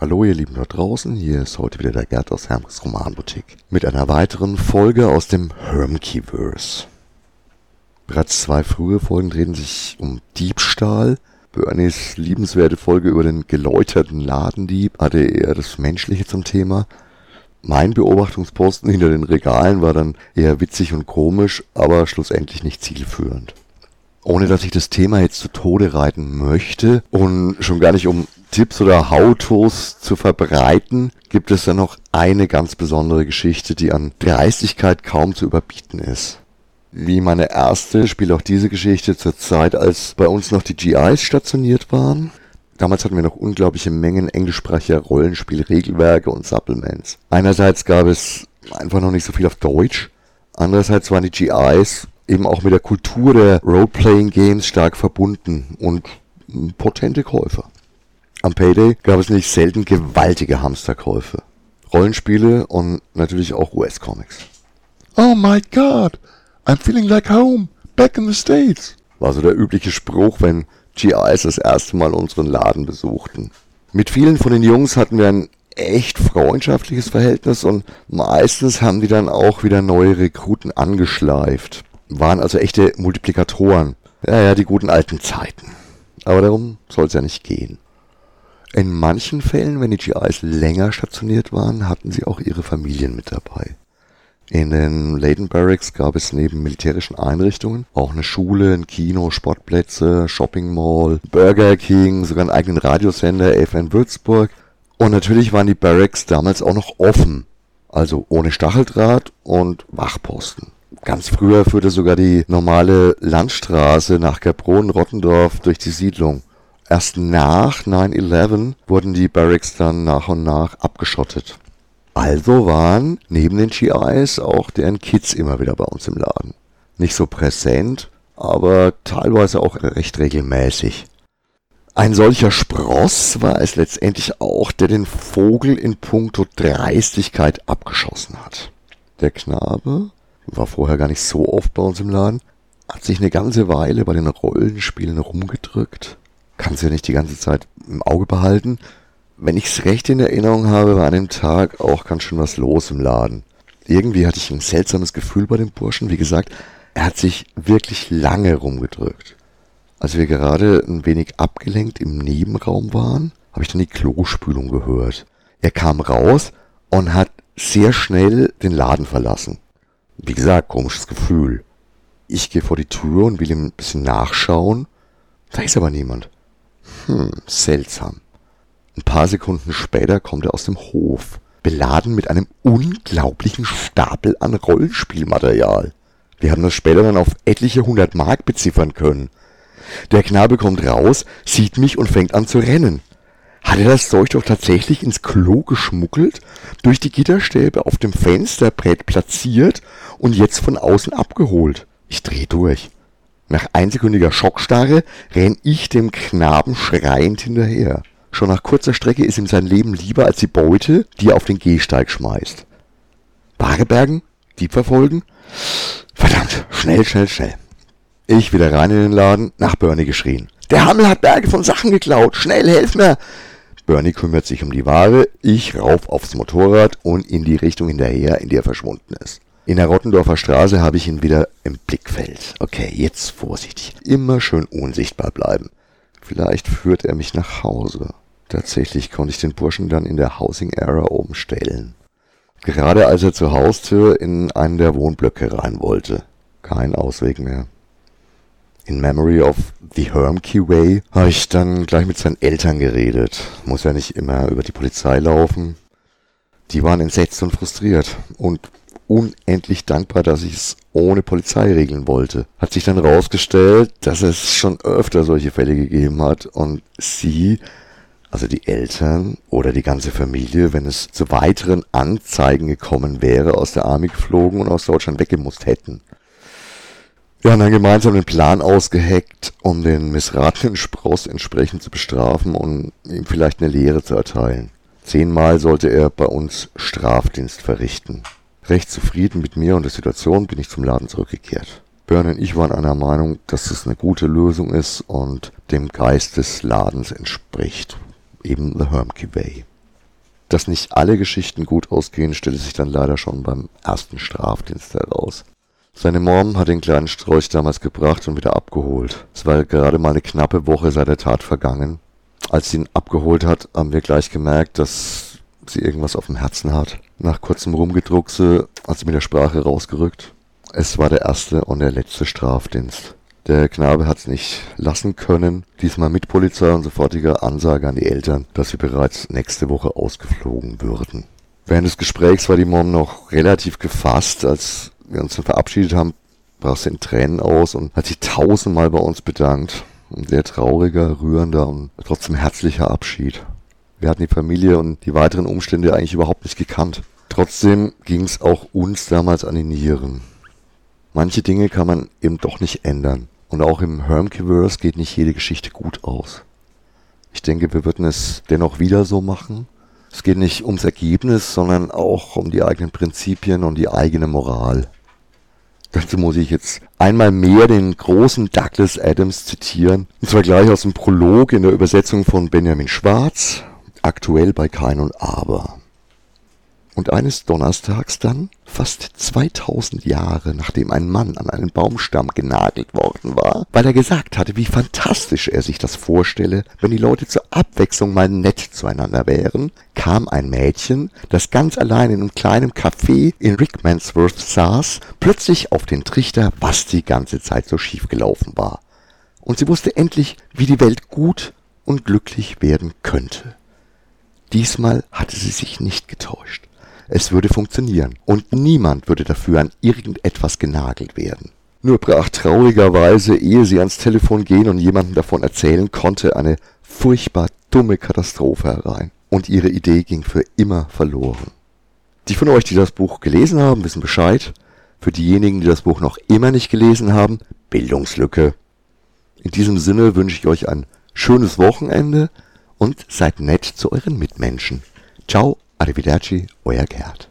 Hallo ihr Lieben da draußen, hier ist heute wieder der Gerd aus Hermkes Romanboutique mit einer weiteren Folge aus dem Hermkeyverse. Bereits zwei frühe Folgen drehen sich um Diebstahl. Bernies liebenswerte Folge über den geläuterten Ladendieb hatte eher das Menschliche zum Thema. Mein Beobachtungsposten hinter den Regalen war dann eher witzig und komisch, aber schlussendlich nicht zielführend. Ohne dass ich das Thema jetzt zu Tode reiten möchte und schon gar nicht um Tipps oder How-Tos zu verbreiten, gibt es dann noch eine ganz besondere Geschichte, die an Dreistigkeit kaum zu überbieten ist. Wie meine erste spielt auch diese Geschichte zur Zeit, als bei uns noch die GIs stationiert waren. Damals hatten wir noch unglaubliche Mengen englischsprachiger Rollenspielregelwerke und Supplements. Einerseits gab es einfach noch nicht so viel auf Deutsch. Andererseits waren die GIs eben auch mit der Kultur der Role-Playing-Games stark verbunden und potente Käufer. Am Payday gab es nicht selten gewaltige Hamsterkäufe. Rollenspiele und natürlich auch US-Comics. Oh my god, I'm feeling like home, back in the States. War so der übliche Spruch, wenn GIs das erste Mal unseren Laden besuchten. Mit vielen von den Jungs hatten wir ein echt freundschaftliches Verhältnis und meistens haben die dann auch wieder neue Rekruten angeschleift waren also echte Multiplikatoren. Ja, ja, die guten alten Zeiten. Aber darum soll es ja nicht gehen. In manchen Fällen, wenn die GIs länger stationiert waren, hatten sie auch ihre Familien mit dabei. In den Leyden Barracks gab es neben militärischen Einrichtungen auch eine Schule, ein Kino, Sportplätze, Shopping Mall, Burger King, sogar einen eigenen Radiosender, FN Würzburg. Und natürlich waren die Barracks damals auch noch offen, also ohne Stacheldraht und Wachposten. Ganz früher führte sogar die normale Landstraße nach Gerbron-Rottendorf durch die Siedlung. Erst nach 9-11 wurden die Barracks dann nach und nach abgeschottet. Also waren neben den GIs auch deren Kids immer wieder bei uns im Laden. Nicht so präsent, aber teilweise auch recht regelmäßig. Ein solcher Spross war es letztendlich auch, der den Vogel in puncto Dreistigkeit abgeschossen hat. Der Knabe war vorher gar nicht so oft bei uns im Laden, hat sich eine ganze Weile bei den Rollenspielen rumgedrückt, kann sie ja nicht die ganze Zeit im Auge behalten. Wenn ich's recht in Erinnerung habe, war an dem Tag auch ganz schön was los im Laden. Irgendwie hatte ich ein seltsames Gefühl bei dem Burschen. Wie gesagt, er hat sich wirklich lange rumgedrückt. Als wir gerade ein wenig abgelenkt im Nebenraum waren, habe ich dann die Klospülung gehört. Er kam raus und hat sehr schnell den Laden verlassen. Wie gesagt, komisches Gefühl. Ich gehe vor die Tür und will ihm ein bisschen nachschauen. Da ist aber niemand. Hm, seltsam. Ein paar Sekunden später kommt er aus dem Hof, beladen mit einem unglaublichen Stapel an Rollenspielmaterial. Wir haben das später dann auf etliche hundert Mark beziffern können. Der Knabe kommt raus, sieht mich und fängt an zu rennen. Hat er das Zeug doch tatsächlich ins Klo geschmuggelt, durch die Gitterstäbe auf dem Fensterbrett platziert und jetzt von außen abgeholt? Ich dreh durch. Nach einsekündiger Schockstarre renn ich dem Knaben schreiend hinterher. Schon nach kurzer Strecke ist ihm sein Leben lieber als die Beute, die er auf den Gehsteig schmeißt. Ware bergen? Dieb verfolgen? Verdammt, schnell, schnell, schnell. Ich wieder rein in den Laden, nach Bernie geschrien. Der Hammel hat Berge von Sachen geklaut. Schnell, helf mir! Bernie kümmert sich um die Ware, ich rauf aufs Motorrad und in die Richtung hinterher, in die er verschwunden ist. In der Rottendorfer Straße habe ich ihn wieder im Blickfeld. Okay, jetzt vorsichtig. Immer schön unsichtbar bleiben. Vielleicht führt er mich nach Hause. Tatsächlich konnte ich den Burschen dann in der Housing Era oben stellen. Gerade als er zur Haustür in einen der Wohnblöcke rein wollte. Kein Ausweg mehr. In Memory of the Hermkey Way habe ich dann gleich mit seinen Eltern geredet. Muss ja nicht immer über die Polizei laufen. Die waren entsetzt und frustriert und unendlich dankbar, dass ich es ohne Polizei regeln wollte. Hat sich dann rausgestellt, dass es schon öfter solche Fälle gegeben hat und sie, also die Eltern oder die ganze Familie, wenn es zu weiteren Anzeigen gekommen wäre, aus der Army geflogen und aus Deutschland weggemusst hätten. Wir haben dann gemeinsam einen Plan ausgeheckt, um den missratenen Spross entsprechend zu bestrafen und ihm vielleicht eine Lehre zu erteilen. Zehnmal sollte er bei uns Strafdienst verrichten. Recht zufrieden mit mir und der Situation bin ich zum Laden zurückgekehrt. Bern und ich waren einer Meinung, dass es eine gute Lösung ist und dem Geist des Ladens entspricht. Eben The Hermkey Way. Dass nicht alle Geschichten gut ausgehen, stellte sich dann leider schon beim ersten Strafdienst heraus. Seine Mom hat den kleinen Strolch damals gebracht und wieder abgeholt. Es war gerade mal eine knappe Woche seit der Tat vergangen. Als sie ihn abgeholt hat, haben wir gleich gemerkt, dass sie irgendwas auf dem Herzen hat. Nach kurzem Rumgedruckse hat sie mit der Sprache rausgerückt. Es war der erste und der letzte Strafdienst. Der Knabe hat es nicht lassen können, diesmal mit Polizei und sofortiger Ansage an die Eltern, dass wir bereits nächste Woche ausgeflogen würden. Während des Gesprächs war die Mom noch relativ gefasst, als wir uns verabschiedet haben, brach sie in Tränen aus und hat sich tausendmal bei uns bedankt. Ein sehr trauriger, rührender und trotzdem herzlicher Abschied. Wir hatten die Familie und die weiteren Umstände eigentlich überhaupt nicht gekannt. Trotzdem ging es auch uns damals an die Nieren. Manche Dinge kann man eben doch nicht ändern. Und auch im Hermkeverse geht nicht jede Geschichte gut aus. Ich denke, wir würden es dennoch wieder so machen. Es geht nicht ums Ergebnis, sondern auch um die eigenen Prinzipien und die eigene Moral. Dazu muss ich jetzt einmal mehr den großen Douglas Adams zitieren, und zwar gleich aus dem Prolog in der Übersetzung von Benjamin Schwarz, aktuell bei Kein und Aber. Und eines Donnerstags dann, fast 2000 Jahre nachdem ein Mann an einen Baumstamm genagelt worden war, weil er gesagt hatte, wie fantastisch er sich das vorstelle, wenn die Leute zur Abwechslung mal nett zueinander wären, kam ein Mädchen, das ganz allein in einem kleinen Café in Rickmansworth saß, plötzlich auf den Trichter, was die ganze Zeit so schief gelaufen war. Und sie wusste endlich, wie die Welt gut und glücklich werden könnte. Diesmal hatte sie sich nicht getäuscht. Es würde funktionieren und niemand würde dafür an irgendetwas genagelt werden. Nur brach traurigerweise, ehe sie ans Telefon gehen und jemandem davon erzählen konnte, eine furchtbar dumme Katastrophe herein. Und ihre Idee ging für immer verloren. Die von euch, die das Buch gelesen haben, wissen Bescheid. Für diejenigen, die das Buch noch immer nicht gelesen haben, Bildungslücke. In diesem Sinne wünsche ich euch ein schönes Wochenende und seid nett zu euren Mitmenschen. Ciao Arrivederci, euer Gerd.